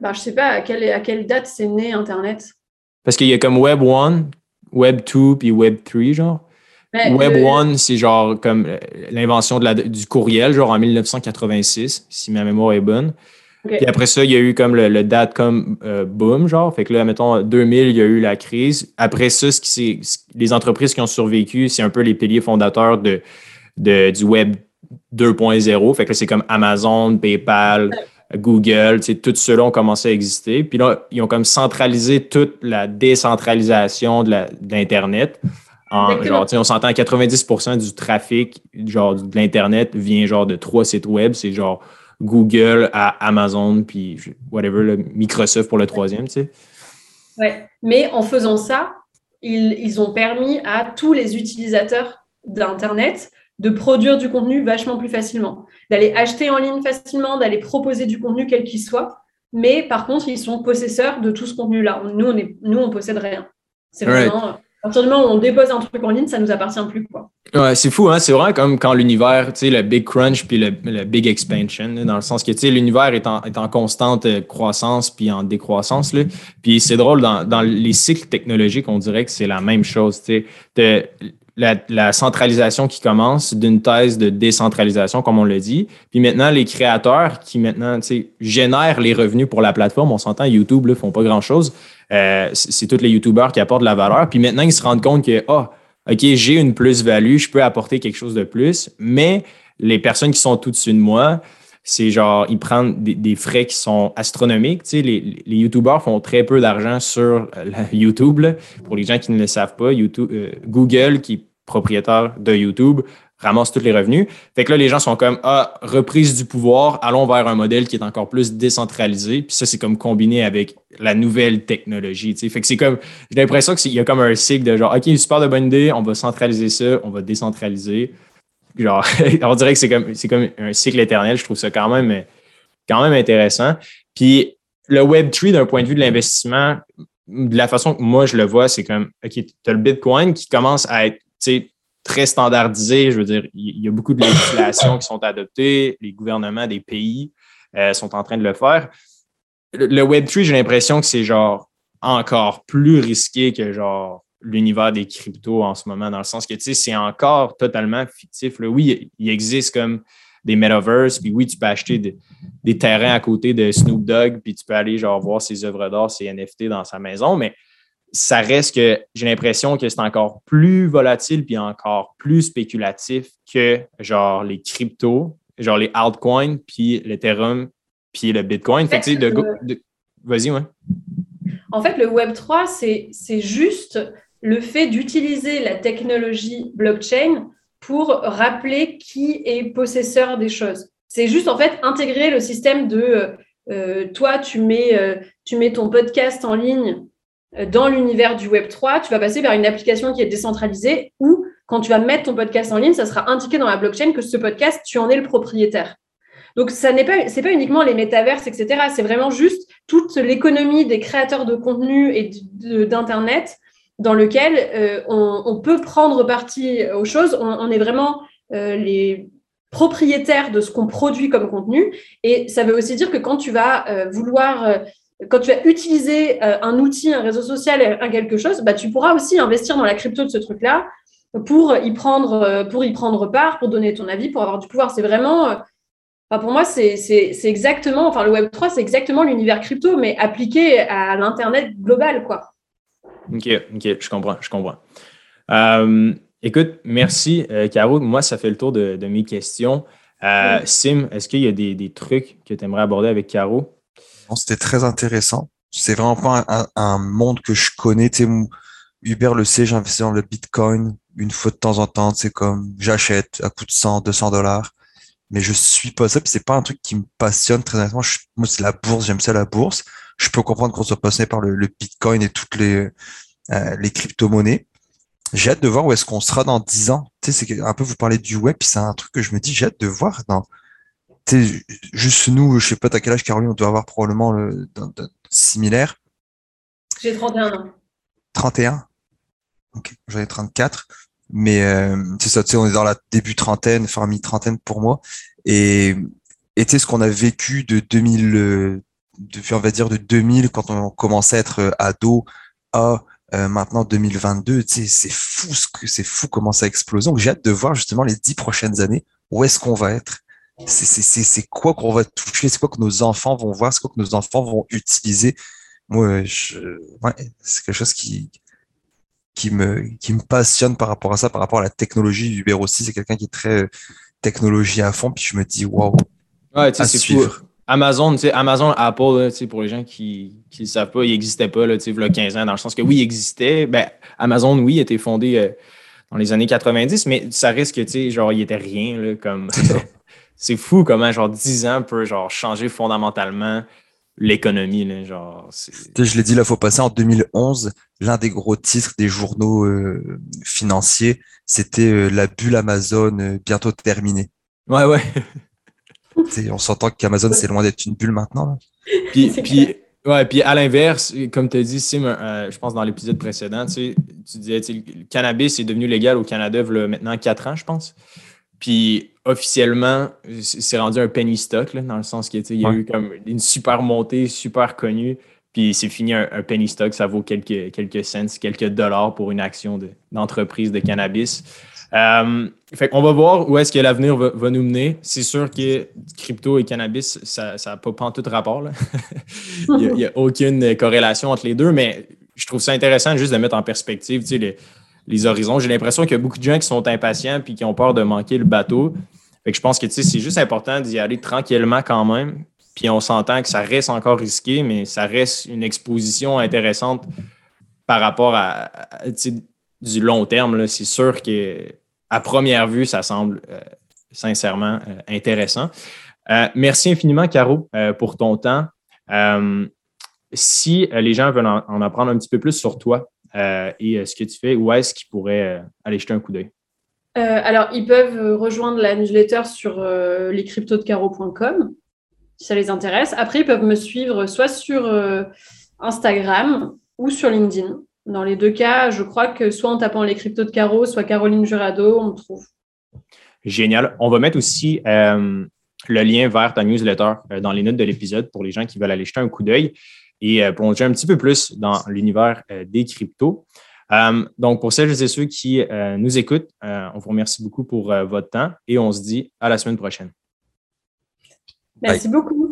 Ben, je sais pas à quelle, à quelle date c'est né Internet. Parce qu'il y a comme Web 1, Web 2 puis Web 3, genre? Web 1, c'est genre comme euh, l'invention du courriel, genre en 1986, si ma mémoire est bonne. Puis après ça, il y a eu comme le, dot-com euh, boom, genre. Fait que là, mettons, 2000, il y a eu la crise. Après ça, ce qui les entreprises qui ont survécu, c'est un peu les piliers fondateurs de, de du Web 2.0. Fait que là, c'est comme Amazon, PayPal, Google, tout ceux-là ont commencé à exister. Puis là, ils ont comme centralisé toute la décentralisation de l'Internet. Genre, on s'entend 90% du trafic genre, de l'Internet vient genre de trois sites web. C'est genre Google à Amazon, puis whatever, le Microsoft pour le troisième, tu sais. Ouais. Mais en faisant ça, ils, ils ont permis à tous les utilisateurs d'Internet de produire du contenu vachement plus facilement, d'aller acheter en ligne facilement, d'aller proposer du contenu quel qu'il soit. Mais par contre, ils sont possesseurs de tout ce contenu-là. Nous, on est, nous, on possède rien. C'est vraiment partir du moment où on dépose un truc en ligne, ça nous appartient plus. Quoi. Ouais, c'est fou, hein? C'est vraiment comme quand l'univers, tu sais, le big crunch puis le, big expansion, dans le sens que, tu sais, l'univers est en, est en, constante euh, croissance puis en décroissance, là. Puis c'est drôle, dans, dans, les cycles technologiques, on dirait que c'est la même chose, tu sais. La, centralisation qui commence d'une thèse de décentralisation, comme on l'a dit. Puis maintenant, les créateurs qui maintenant génèrent les revenus pour la plateforme, on s'entend, YouTube ne font pas grand-chose. Euh, c'est tous les YouTubers qui apportent la valeur. Puis maintenant, ils se rendent compte que, ah, OK, j'ai une plus-value, je peux apporter quelque chose de plus, mais les personnes qui sont au-dessus de moi, c'est genre, ils prennent des, frais qui sont astronomiques. Tu sais, les, les YouTubers font très peu d'argent sur YouTube. Pour les gens qui ne le savent pas, YouTube, euh, Google, qui est propriétaire de YouTube, ramasse tous les revenus. Fait que là, les gens sont comme, ah, reprise du pouvoir, allons vers un modèle qui est encore plus décentralisé. Puis ça, c'est comme combiné avec la nouvelle technologie. sais. Fait que c'est comme, j'ai l'impression qu'il y a comme un cycle de genre, OK, super de bonne idée, on va centraliser ça, on va décentraliser. Genre, on dirait que c'est comme, c'est comme un cycle éternel. Je trouve ça quand même, quand même intéressant. Puis le Web3, d'un point de vue de l'investissement, de la façon que moi je le vois, c'est comme, OK, tu as le Bitcoin qui commence à être, très standardisé. Je veux dire, il y a beaucoup de législations qui sont adoptées. Les gouvernements des pays euh, sont en train de le faire. Le, Web3, j'ai l'impression que c'est genre encore plus risqué que genre l'univers des cryptos en ce moment, dans le sens que tu sais, c'est encore totalement fictif. Oui, il existe comme des metaverses, puis oui, tu peux acheter des terrains à côté de Snoop Dogg, puis tu peux aller genre voir ses œuvres d'art, ses NFT dans sa maison, mais ça reste que j'ai l'impression que c'est encore plus volatile puis encore plus spéculatif que genre les cryptos, genre les altcoins, puis l'Ethereum, puis le Bitcoin. Fait, de, Vas-y, ouais. En fait, le Web 3, c'est juste le fait d'utiliser la technologie blockchain pour rappeler qui est possesseur des choses. C'est juste en fait intégrer le système de euh, euh, toi, tu mets, euh, tu mets ton podcast en ligne dans l'univers du Web 3, tu vas passer vers une application qui est décentralisée où, quand tu vas mettre ton podcast en ligne, ça sera indiqué dans la blockchain que ce podcast, tu en es le propriétaire. Donc, ça n'est pas, pas uniquement les métaverses, etc. C'est vraiment juste toute l'économie des créateurs de contenu et d'Internet dans lequel euh, on, peut prendre partie aux choses. On, est vraiment euh, les propriétaires de ce qu'on produit comme contenu. Et ça veut aussi dire que quand tu vas euh, vouloir quand tu vas utiliser un outil, un réseau social, un quelque chose, bah, tu pourras aussi investir dans la crypto de ce truc-là pour y prendre, pour y prendre part, pour donner ton avis, pour avoir du pouvoir. C'est vraiment, pour moi, c'est exactement, enfin, le Web 3, c'est exactement l'univers crypto, mais appliqué à l'Internet global, quoi. OK, OK, je comprends, je comprends. écoute, merci, Caro. Moi, ça fait le tour de, mes questions. Sim, est-ce qu'il y a des, des trucs que tu aimerais aborder avec Caro? C'était très intéressant. C'est vraiment pas un, monde que je connais. Tu sais, Uber le sait, j'investis dans le Bitcoin une fois de temps en temps. C'est comme j'achète à coût de 100, 200 dollars. Mais je suis pas ça. c'est pas un truc qui me passionne très honnêtement. moi, c'est la bourse. J'aime ça la bourse. Je peux comprendre qu'on soit passionné par le, Bitcoin et toutes les, euh, les crypto-monnaies. J'ai hâte de voir où est-ce qu'on sera dans 10 ans. Tu sais, c'est un peu, vous parlez du web, c'est un truc que je me dis, j'ai hâte de voir dans juste nous, je sais pas à quel âge, Caroline, on doit avoir probablement le, similaire. J'ai 31 ans. 31 Ok, j'en ai 34. Mais euh, c'est ça, tu sais, on est dans la début trentaine, enfin mi-trentaine pour moi. Et, et tu sais, ce qu'on a vécu de 2000, depuis on va dire de 2000, quand on commençait à être ado, à maintenant 2022, tu sais, c'est fou ce que c'est fou comment ça explose. Donc j'ai hâte de voir justement les dix prochaines années où est-ce qu'on va être c'est quoi qu'on va toucher, c'est quoi que nos enfants vont voir, c'est quoi que nos enfants vont utiliser. Moi, c'est quelque chose qui, qui, me, qui me passionne par rapport à ça, par rapport à la technologie. Uber aussi, c'est quelqu'un qui est très euh, technologie à fond, puis je me dis, waouh. Ouais, tu sais, Amazon, Amazon, Apple, pour les gens qui ne savent pas, il n'existait pas là, il y a 15 ans, dans le sens que oui, il existait. Ben, Amazon, oui, était fondé euh, dans les années 90, mais ça risque, tu sais, genre, il était rien, là, comme. c'est fou comment, genre, 10 ans peut, genre, changer fondamentalement l'économie, genre. Je l'ai dit, là, il faut passer en 2011. L'un des gros titres des journaux euh, financiers, c'était euh, la bulle Amazon bientôt terminée. Ouais, ouais. on s'entend qu'Amazon, c'est loin d'être une bulle maintenant. Puis, puis, Ouais, puis à l'inverse, comme tu as dit, Sim, euh, je pense dans l'épisode précédent, tu, disais, le cannabis est devenu légal au Canada il y a maintenant quatre ans, je pense. Puis officiellement, c'est rendu un penny stock, dans le sens qu'il y a eu comme une super montée, super connue. Puis c'est fini un, penny stock, ça vaut quelques, quelques cents, quelques dollars pour une action d'entreprise de, cannabis. Euh, fait on va voir où est-ce que l'avenir va, nous mener. C'est sûr que crypto et cannabis, ça n'a pas, pas tout rapport. il n'y a, aucune corrélation entre les deux, mais je trouve ça intéressant juste de mettre en perspective les, horizons. J'ai l'impression qu'il y a beaucoup de gens qui sont impatients et qui ont peur de manquer le bateau. Fait que je pense que c'est juste important d'y aller tranquillement quand même. Puis on s'entend que ça reste encore risqué, mais ça reste une exposition intéressante par rapport à du long terme, c'est sûr qu'à première vue, ça semble euh, sincèrement euh, intéressant. Euh, merci infiniment, Caro, pour ton temps. si les gens veulent en, apprendre un petit peu plus sur toi et ce que tu fais, où est-ce qu'ils pourraient aller jeter un coup d'œil? alors, ils peuvent rejoindre la newsletter sur lescryptodecaro.com si ça les intéresse. Après, ils peuvent me suivre soit sur Instagram ou sur LinkedIn. Dans les deux cas, je crois que soit en tapant les cryptos de Caro, soit Caroline Jurado, on me trouve. Génial. On va mettre aussi euh, le lien vers ta newsletter euh, dans les notes de l'épisode pour les gens qui veulent aller jeter un coup d'œil et euh, plonger un petit peu plus dans l'univers des cryptos. donc, pour celles et ceux qui nous écoutent, on vous remercie beaucoup pour votre temps et on se dit à la semaine prochaine. Merci beaucoup.